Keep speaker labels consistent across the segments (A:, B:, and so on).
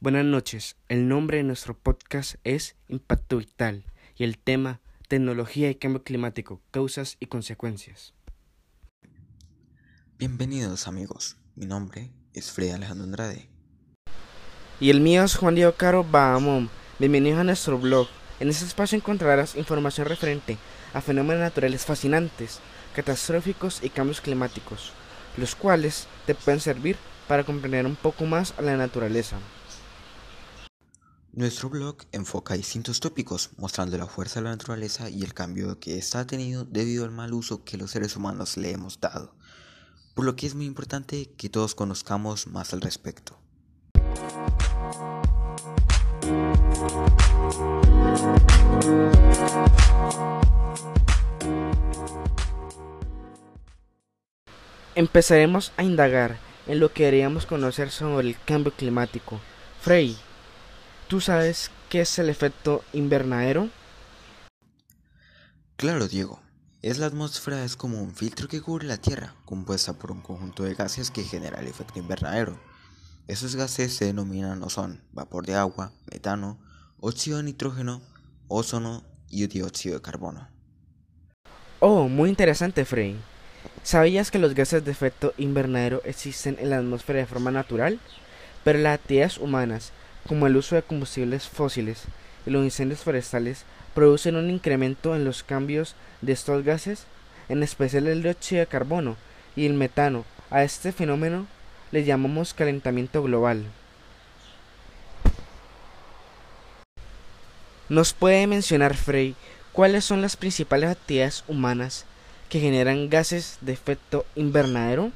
A: Buenas noches, el nombre de nuestro podcast es Impacto Vital y el tema Tecnología y Cambio Climático, Causas y Consecuencias.
B: Bienvenidos amigos, mi nombre es Freddy Alejandro Andrade.
A: Y el mío es Juan Diego Caro Bahamón. Bienvenidos a nuestro blog. En este espacio encontrarás información referente a fenómenos naturales fascinantes, catastróficos y cambios climáticos, los cuales te pueden servir para comprender un poco más a la naturaleza.
B: Nuestro blog enfoca distintos tópicos, mostrando la fuerza de la naturaleza y el cambio que ha tenido debido al mal uso que los seres humanos le hemos dado, por lo que es muy importante que todos conozcamos más al respecto.
A: Empezaremos a indagar en lo que deberíamos conocer sobre el cambio climático. Frey, ¿Tú sabes qué es el efecto invernadero?
B: Claro, Diego. Es la atmósfera es como un filtro que cubre la Tierra, compuesta por un conjunto de gases que genera el efecto invernadero. Esos gases se denominan o son vapor de agua, metano, óxido de nitrógeno, ozono y dióxido de carbono.
A: Oh, muy interesante, Frey. ¿Sabías que los gases de efecto invernadero existen en la atmósfera de forma natural? Pero las actividades humanas como el uso de combustibles fósiles y los incendios forestales, producen un incremento en los cambios de estos gases, en especial el dióxido de carbono y el metano. A este fenómeno le llamamos calentamiento global. ¿Nos puede mencionar, Frey, cuáles son las principales actividades humanas que generan gases de efecto invernadero?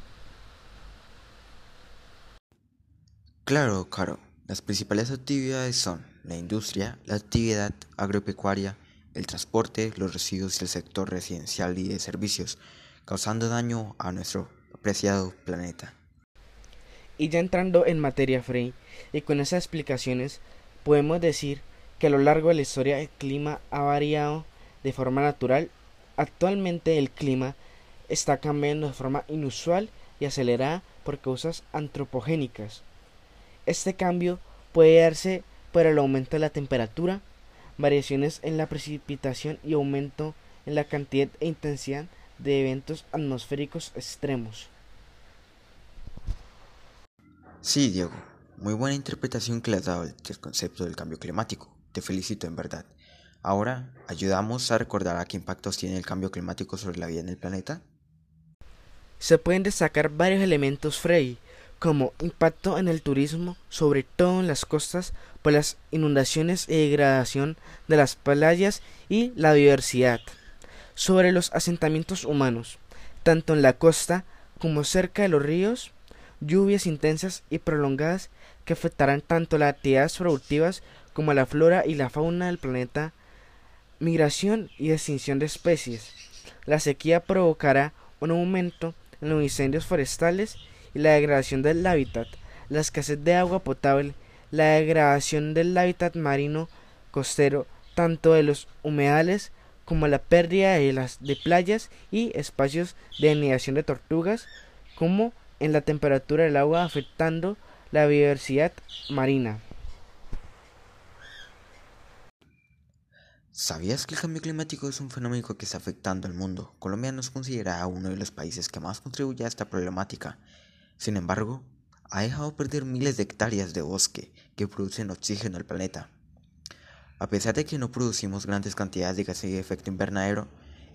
B: Claro, Caro. Las principales actividades son la industria, la actividad agropecuaria, el transporte, los residuos y el sector residencial y de servicios, causando daño a nuestro apreciado planeta.
A: Y ya entrando en materia, Frey, y con esas explicaciones, podemos decir que a lo largo de la historia el clima ha variado de forma natural. Actualmente el clima está cambiando de forma inusual y acelerada por causas antropogénicas. Este cambio puede darse por el aumento de la temperatura, variaciones en la precipitación y aumento en la cantidad e intensidad de eventos atmosféricos extremos.
B: Sí, Diego, muy buena interpretación que le has dado del concepto del cambio climático. Te felicito en verdad. Ahora, ¿ayudamos a recordar a qué impactos tiene el cambio climático sobre la vida en el planeta?
A: Se pueden destacar varios elementos, Frey, como impacto en el turismo, sobre todo en las costas, por las inundaciones y degradación de las playas y la diversidad, sobre los asentamientos humanos, tanto en la costa como cerca de los ríos, lluvias intensas y prolongadas que afectarán tanto las actividades productivas como la flora y la fauna del planeta, migración y extinción de especies. La sequía provocará un aumento en los incendios forestales y la degradación del hábitat, la escasez de agua potable, la degradación del hábitat marino costero, tanto de los humedales como la pérdida de las playas y espacios de anidación de tortugas, como en la temperatura del agua afectando la biodiversidad marina.
B: ¿Sabías que el cambio climático es un fenómeno que está afectando al mundo? Colombia nos considera uno de los países que más contribuye a esta problemática sin embargo, ha dejado perder miles de hectáreas de bosque que producen oxígeno al planeta. A pesar de que no producimos grandes cantidades de gases de efecto invernadero,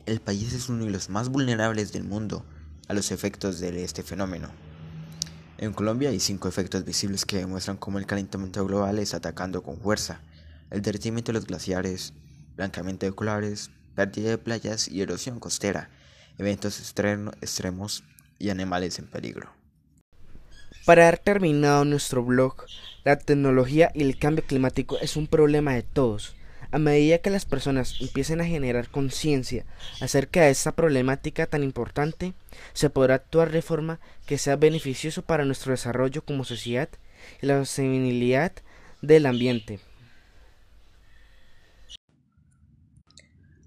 B: el país es uno de los más vulnerables del mundo a los efectos de este fenómeno. En Colombia hay cinco efectos visibles que demuestran cómo el calentamiento global está atacando con fuerza. El derretimiento de los glaciares, blancamiento de colares, pérdida de playas y erosión costera, eventos extremos y animales en peligro.
A: Para haber terminado nuestro blog, la tecnología y el cambio climático es un problema de todos. A medida que las personas empiecen a generar conciencia acerca de esta problemática tan importante, se podrá actuar de forma que sea beneficioso para nuestro desarrollo como sociedad y la sostenibilidad del ambiente.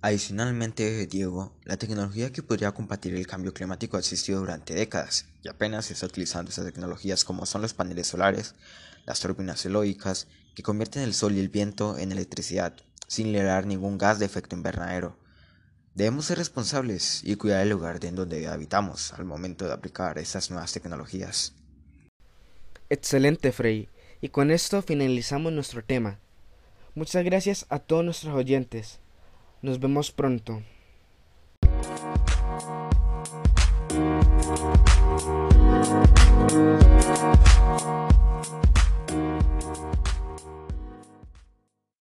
B: Adicionalmente, Diego, la tecnología que podría combatir el cambio climático ha existido durante décadas y apenas se está utilizando esas tecnologías como son los paneles solares, las turbinas eólicas, que convierten el sol y el viento en electricidad, sin liberar ningún gas de efecto invernadero. Debemos ser responsables y cuidar el lugar en donde habitamos al momento de aplicar estas nuevas tecnologías.
A: Excelente, Frey. Y con esto finalizamos nuestro tema. Muchas gracias a todos nuestros oyentes. Nos vemos pronto.